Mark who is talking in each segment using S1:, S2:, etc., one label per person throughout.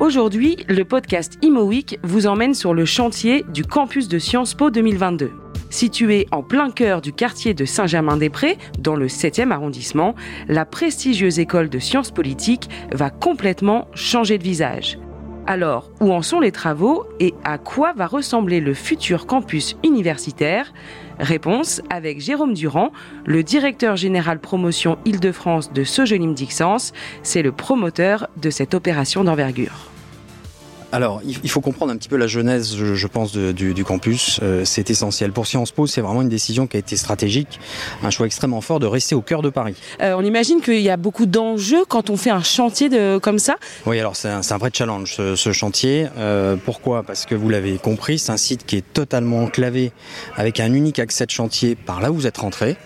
S1: Aujourd'hui, le podcast Imo Week vous emmène sur le chantier du campus de Sciences Po 2022. Situé en plein cœur du quartier de Saint-Germain-des-Prés, dans le 7e arrondissement, la prestigieuse école de sciences politiques va complètement changer de visage. Alors, où en sont les travaux et à quoi va ressembler le futur campus universitaire? Réponse avec Jérôme Durand, le directeur général promotion Île-de-France de Sojonim Dixence. C'est le promoteur de cette opération d'envergure.
S2: Alors, il faut comprendre un petit peu la genèse, je, pense, du, campus. Euh, c'est essentiel. Pour Sciences Po, c'est vraiment une décision qui a été stratégique, un choix extrêmement fort de rester au cœur de Paris.
S1: Euh, on imagine qu'il y a beaucoup d'enjeux quand on fait un chantier de, comme ça
S2: Oui, alors c'est un, vrai challenge, ce, chantier. Euh, pourquoi? Parce que vous l'avez compris, c'est un site qui est totalement enclavé, avec un unique accès de chantier par là où vous êtes rentré.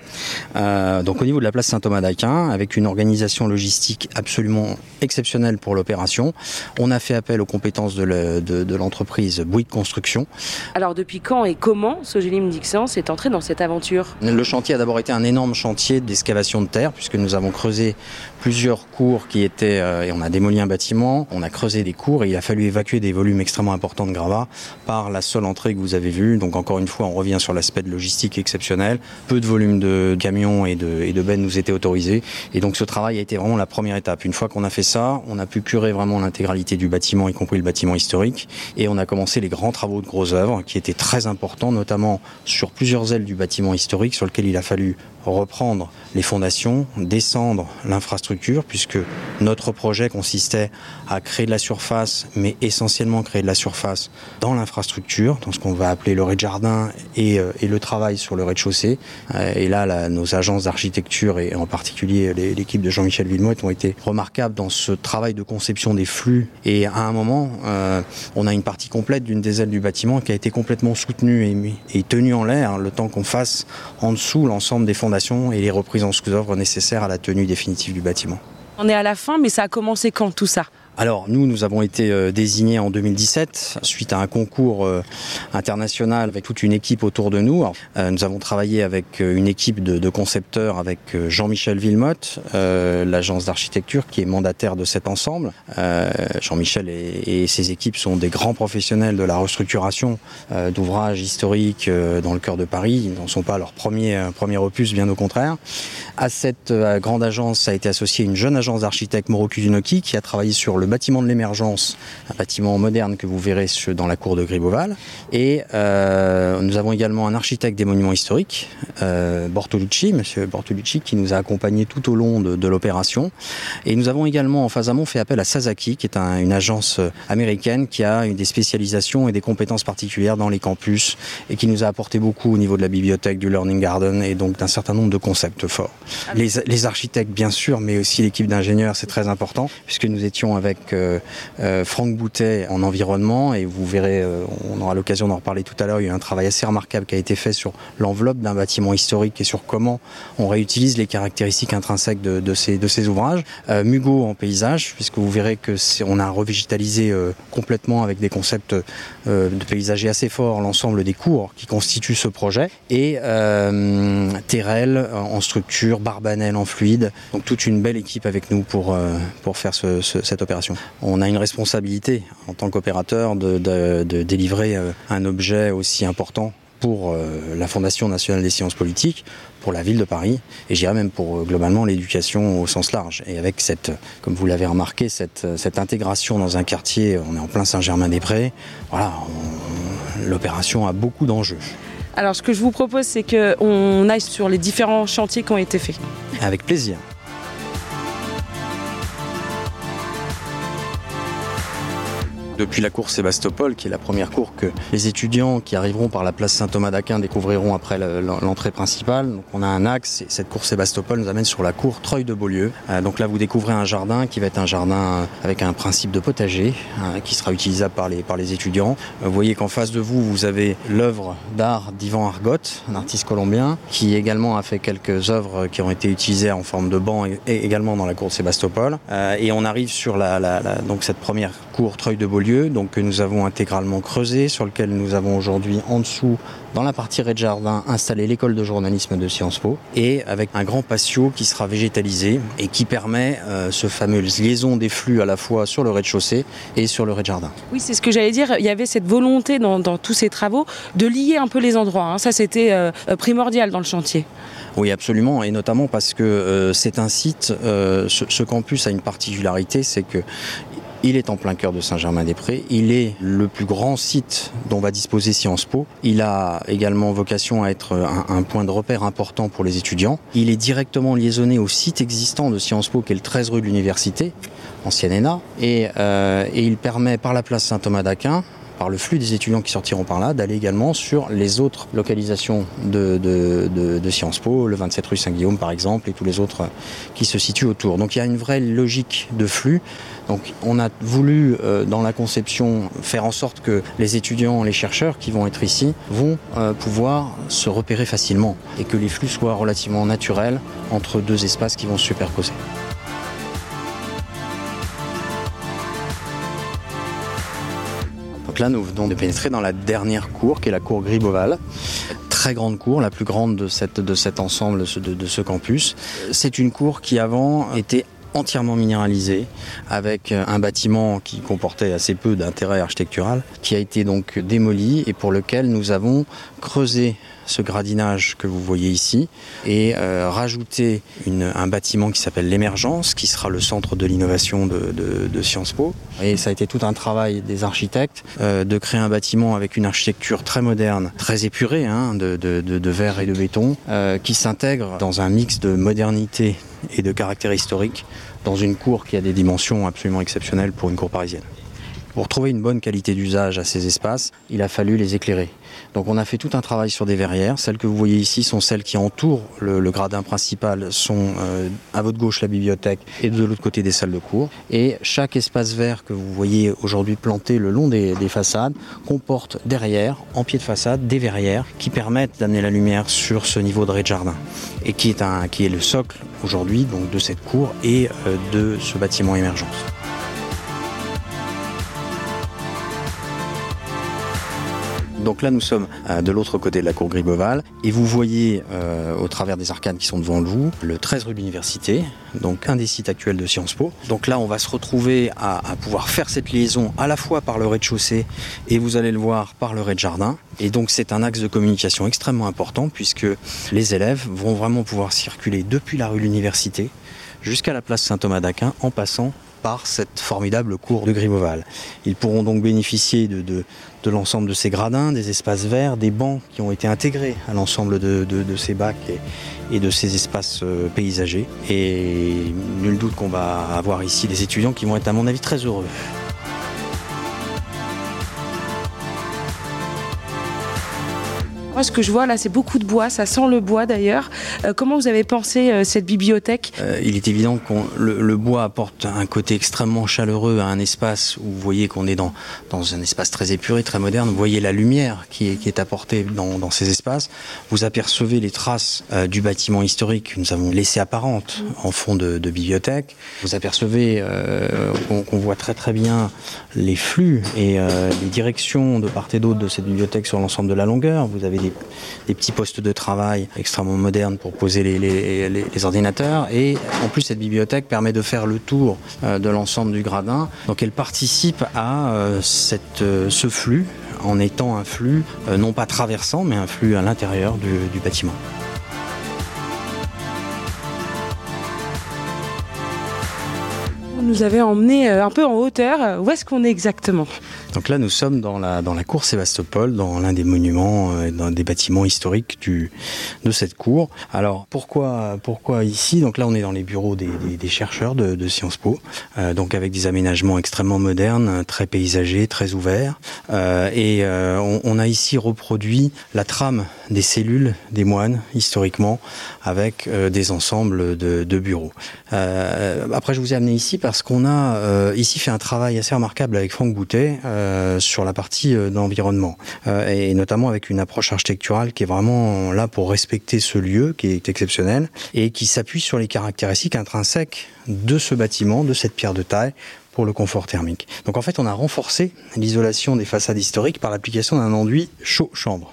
S2: donc au niveau de la place Saint-Thomas d'Aquin, avec une organisation logistique absolument exceptionnelle pour l'opération. On a fait appel aux compétences de l'entreprise Bouygues Construction.
S1: Alors depuis quand et comment Sogelim Dixence est entré dans cette aventure?
S2: Le chantier a d'abord été un énorme chantier d'excavation de terre puisque nous avons creusé plusieurs cours qui étaient euh, et on a démoli un bâtiment, on a creusé des cours et il a fallu évacuer des volumes extrêmement importants de gravats par la seule entrée que vous avez vue. Donc encore une fois, on revient sur l'aspect de logistique exceptionnel. Peu de volume de camions et de, et de bennes nous étaient autorisés et donc ce travail a été vraiment la première étape. Une fois qu'on a fait ça, on a pu curer vraiment l'intégralité du bâtiment, y compris le bâtiment historique. Et on a commencé les grands travaux de gros œuvres qui étaient très importants, notamment sur plusieurs ailes du bâtiment historique sur lequel il a fallu reprendre les fondations, descendre l'infrastructure, puisque notre projet consistait à créer de la surface, mais essentiellement créer de la surface dans l'infrastructure, dans ce qu'on va appeler le rez-de-jardin et, euh, le travail sur le rez-de-chaussée. Euh, et là, nos agences d'architecture et en particulier l'équipe de Jean-Michel Villemotte ont été remarquables dans ce travail de conception des flux. Et à un moment, euh, on a une partie complète d'une des ailes du bâtiment qui a été complètement soutenue et, et tenue en l'air le temps qu'on fasse en dessous l'ensemble des fondations et les reprises en sous-œuvre nécessaires à la tenue définitive du bâtiment.
S1: On est à la fin, mais ça a commencé quand tout ça?
S2: Alors nous, nous avons été euh, désignés en 2017 suite à un concours euh, international avec toute une équipe autour de nous. Euh, nous avons travaillé avec une équipe de, concepteurs avec Jean-Michel Villemotte, l'agence d'architecture qui est mandataire de cet ensemble. Jean-Michel et, ses équipes sont des grands professionnels de la restructuration d'ouvrages historiques dans le cœur de Paris. Ils n'en sont pas leur premier, premier opus, bien au contraire. À cette grande agence a été associée une jeune agence d'architectes Moro Kuzunoki qui a travaillé sur le le bâtiment de l'émergence, un bâtiment moderne que vous verrez dans la cour de Griboval. Et euh, nous avons également un architecte des monuments historiques, euh, Bortolucci, monsieur Bortolucci, qui nous a accompagnés tout au long de, l'opération. Et nous avons également en phase amont fait appel à Sasaki, qui est une agence américaine qui a des spécialisations et des compétences particulières dans les campus et qui nous a apporté beaucoup au niveau de la bibliothèque, du Learning Garden et donc d'un certain nombre de concepts forts. Les, les architectes, bien sûr, mais aussi l'équipe d'ingénieurs, c'est très important, puisque nous étions avec euh, euh, Franck Boutet en environnement et vous verrez, euh, on aura l'occasion d'en reparler tout à l'heure, il y a eu un travail assez remarquable qui a été fait sur l'enveloppe d'un bâtiment historique et sur comment on réutilise les caractéristiques intrinsèques de, ces, ouvrages. Mugo en paysage, puisque vous verrez que on a revégétalisé complètement avec des concepts de paysager assez forts l'ensemble des cours qui constituent ce projet et Terrel en structure, Barbanel en fluide, donc toute une belle équipe avec nous pour faire cette opération. On a une responsabilité en tant qu'opérateur de, délivrer euh, un objet aussi important pour euh, la Fondation nationale des sciences politiques, pour la ville de Paris, et j'irais même pour euh, globalement l'éducation au sens large. Et avec cette, comme vous l'avez remarqué, cette, intégration dans un quartier, on est en plein Saint-Germain-des-Prés, voilà, l'opération a beaucoup d'enjeux.
S1: Alors ce que je vous propose, c'est qu'on aille sur les différents chantiers qui ont été faits.
S2: Avec plaisir. Depuis la cour Sébastopol, qui est la première cour que les étudiants qui arriveront par la place Saint-Thomas d'Aquin découvriront après l'entrée principale. Donc on a un axe et cette cour Sébastopol nous amène sur la cour Treuil de Beaulieu. Euh, donc là vous découvrez un jardin qui va être un jardin avec un principe de potager euh, qui sera utilisable par les, par les étudiants. Euh, vous voyez qu'en face de vous, vous avez l'œuvre d'art d'Ivan Argot, un artiste colombien, qui également a fait quelques œuvres qui ont été utilisées en forme de banc et, également dans la cour Sébastopol. et on arrive sur la, donc cette première cour Treuil de Beaulieu lieu, donc que nous avons intégralement creusé, sur lequel nous avons aujourd'hui en dessous, dans la partie rez-de-jardin, installé l'école de journalisme de Sciences Po, et avec un grand patio qui sera végétalisé et qui permet euh, ce fameuse liaison des flux à la fois sur le rez-de-chaussée et sur le rez-de-jardin.
S1: Oui, c'est ce que j'allais dire. Il y avait cette volonté dans, tous ces travaux de lier un peu les endroits. Hein. Ça, c'était euh, primordial dans le chantier.
S2: Oui, absolument, et notamment parce que euh, c'est un site, ce, ce, campus a une particularité, c'est que il est en plein cœur de Saint-Germain-des-Prés. Il est le plus grand site dont va disposer Sciences Po. Il a également vocation à être un, point de repère important pour les étudiants. Il est directement liaisonné au site existant de Sciences Po, qui est le 13 rue de l'Université, ancienne ENA. Et, euh, et il permet par la place Saint-Thomas d'Aquin par le flux des étudiants qui sortiront par là, d'aller également sur les autres localisations de, de, Sciences Po, le 27 rue Saint-Guillaume par exemple, et tous les autres qui se situent autour. Donc il y a une vraie logique de flux. Donc on a voulu euh, dans la conception faire en sorte que les étudiants, les chercheurs qui vont être ici vont euh, pouvoir se repérer facilement et que les flux soient relativement naturels entre deux espaces qui vont se superposer. Donc là, nous venons de pénétrer dans la dernière cour, qui est la cour Griboval. Très grande cour, la plus grande de, cet ensemble, de ce campus. C'est une cour qui avant était entièrement minéralisée, avec un bâtiment qui comportait assez peu d'intérêt architectural, qui a été donc démoli et pour lequel nous avons creusé ce gradinage que vous voyez ici et euh, rajouter un bâtiment qui s'appelle l'émergence, qui sera le centre de l'innovation de, Sciences Po. Et ça a été tout un travail des architectes euh, de créer un bâtiment avec une architecture très moderne, très épurée, hein, de, verre et de béton, euh, qui s'intègre dans un mix de modernité et de caractère historique dans une cour qui a des dimensions absolument exceptionnelles pour une cour parisienne. Pour trouver une bonne qualité d'usage à ces espaces, il a fallu les éclairer. Donc on a fait tout un travail sur des verrières. Celles que vous voyez ici sont celles qui entourent le, gradin principal, sont euh, à votre gauche la bibliothèque et de l'autre côté des salles de cours. Et chaque espace vert que vous voyez aujourd'hui planté le long des, façades comporte derrière, en pied de façade, des verrières qui permettent d'amener la lumière sur ce niveau de rez-de-jardin et qui est, un, qui est le socle aujourd'hui de cette cour et euh, de ce bâtiment émergence. Donc là, nous sommes euh, de l'autre côté de la cour Griboval et vous voyez euh, au travers des arcades qui sont devant vous le 13 rue de l'Université, donc un des sites actuels de Sciences Po. Donc là, on va se retrouver à, pouvoir faire cette liaison à la fois par le rez-de-chaussée et vous allez le voir par le rez-de-jardin. Et donc c'est un axe de communication extrêmement important puisque les élèves vont vraiment pouvoir circuler depuis la rue de l'Université jusqu'à la place Saint-Thomas d'Aquin en passant par cette formidable cour de Griboval. Ils pourront donc bénéficier de, de, l'ensemble de ces gradins, des espaces verts, des bancs qui ont été intégrés à l'ensemble de, ces bacs et, de ces espaces euh, paysagers. Et nul doute qu'on va avoir ici des étudiants qui vont être à mon avis très heureux.
S1: Ce que je vois là, c'est beaucoup de bois. Ça sent le bois d'ailleurs. Euh, comment vous avez pensé euh, cette bibliothèque?
S2: Euh, Il est évident que le, bois apporte un côté extrêmement chaleureux à un espace où vous voyez qu'on est dans, dans un espace très épuré, très moderne. Vous voyez la lumière qui est, apportée dans, dans, ces espaces. Vous apercevez les traces du bâtiment historique que nous avons laissé apparente en fond de, bibliothèque. Vous apercevez qu'on voit très très bien les flux et les directions de part et d'autre de cette bibliothèque sur l'ensemble de la longueur. Vous avez des, petits postes de travail extrêmement modernes pour poser les, ordinateurs. Et en plus, cette bibliothèque permet de faire le tour euh, de l'ensemble du gradin. Donc elle participe à euh, cette, euh, ce flux en étant un flux non pas traversant, mais un flux à l'intérieur du bâtiment.
S1: nous avez emmené un peu en hauteur. Où est-ce qu'on est exactement?
S2: Donc là, nous sommes dans la, dans la cour Sébastopol, dans l'un des monuments, euh, dans des bâtiments historiques du, de cette cour. Alors, pourquoi, pourquoi ici? Donc là, on est dans les bureaux des, des, chercheurs de, de, Sciences Po, euh, donc avec des aménagements extrêmement modernes, très paysagers, très ouverts. et on, a ici reproduit la trame des cellules des moines, historiquement, avec des ensembles de, de bureaux. après, je vous ai amené ici parce qu'on a euh, ici fait un travail assez remarquable avec Franck Boutet, euh, euh, sur la partie euh, d'environnement, euh, et notamment avec une approche architecturale qui est vraiment là pour respecter ce lieu qui est exceptionnel et qui s'appuie sur les caractéristiques intrinsèques de ce bâtiment, de cette pierre de taille pour le confort thermique. Donc en fait, on a renforcé l'isolation des façades historiques par l'application d'un enduit chaud-chambre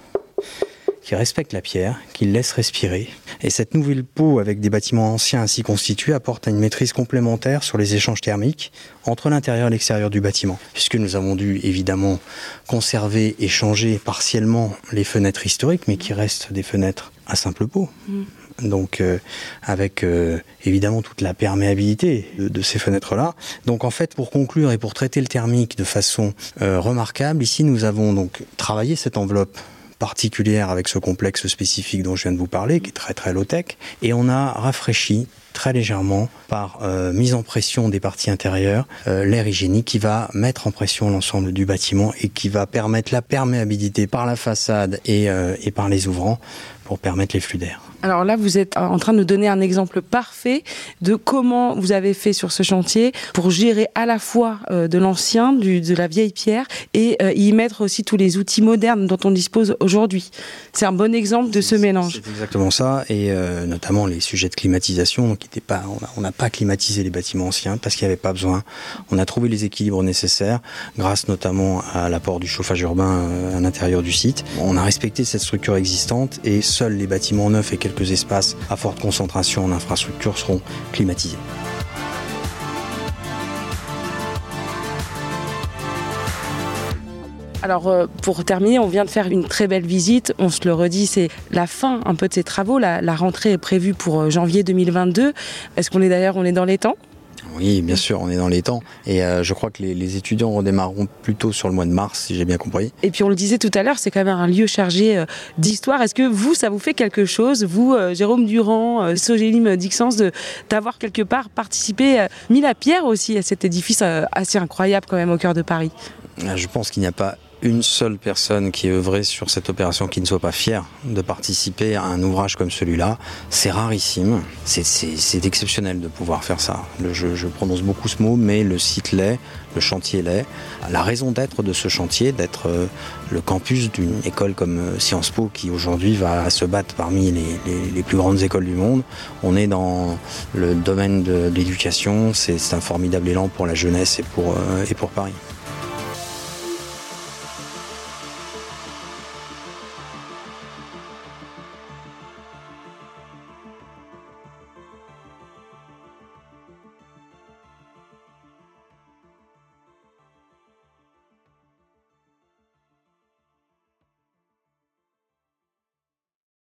S2: qui respecte la pierre, qui laisse respirer. Et cette nouvelle peau avec des bâtiments anciens ainsi constitués apporte une maîtrise complémentaire sur les échanges thermiques entre l'intérieur et l'extérieur du bâtiment. Puisque nous avons dû évidemment conserver et changer partiellement les fenêtres historiques, mais qui restent des fenêtres à simple peau. Mmh donc euh, avec euh, évidemment toute la perméabilité de, de ces fenêtres-là. Donc en fait, pour conclure et pour traiter le thermique de façon euh, remarquable, ici nous avons donc travaillé cette enveloppe particulière avec ce complexe spécifique dont je viens de vous parler, qui est très très low-tech, et on a rafraîchi très légèrement par euh, mise en pression des parties intérieures euh, l'air hygiénique qui va mettre en pression l'ensemble du bâtiment et qui va permettre la perméabilité par la façade et, euh, et par les ouvrants pour permettre les flux d'air.
S1: Alors là, vous êtes en train de nous donner un exemple parfait de comment vous avez fait sur ce chantier pour gérer à la fois euh, de l'ancien, de la vieille pierre, et euh, y mettre aussi tous les outils modernes dont on dispose aujourd'hui. C'est un bon exemple de ce mélange.
S2: C'est exactement ça, et euh, notamment les sujets de climatisation. Qui étaient pas, on n'a pas climatisé les bâtiments anciens parce qu'il n'y avait pas besoin. On a trouvé les équilibres nécessaires, grâce notamment à l'apport du chauffage urbain à l'intérieur du site. On a respecté cette structure existante et seuls les bâtiments neufs et quelques espaces à forte concentration en infrastructure seront climatisés.
S1: Alors euh, pour terminer, on vient de faire une très belle visite. On se le redit, c'est la fin un peu de ces travaux. La, la rentrée est prévue pour euh, janvier 2022. Est-ce qu'on est d'ailleurs on est dans les temps?
S2: Oui, bien sûr, on est dans les temps. Et euh, je crois que les, les, étudiants redémarreront plutôt sur le mois de mars, si j'ai bien compris.
S1: Et puis on le disait tout à l'heure, c'est quand même un lieu chargé euh, d'histoire. Est-ce que vous, ça vous fait quelque chose, vous, euh, Jérôme Durand, Sogélim Dixens, d'avoir quelque part participé, mis la pierre aussi à cet édifice assez incroyable quand même au cœur de Paris?
S2: Je pense qu'il n'y a pas une seule personne qui œuvrée sur cette opération qui ne soit pas fière de participer à un ouvrage comme celui-là. C'est rarissime, c'est exceptionnel de pouvoir faire ça. Je, je, prononce beaucoup ce mot, mais le site l'est, le chantier l'est. La raison d'être de ce chantier, d'être euh, le campus d'une école comme euh, Sciences Po, qui aujourd'hui va se battre parmi les, plus grandes écoles du monde. On est dans le domaine de l'éducation, c'est un formidable élan pour la jeunesse et pour, euh, et pour Paris.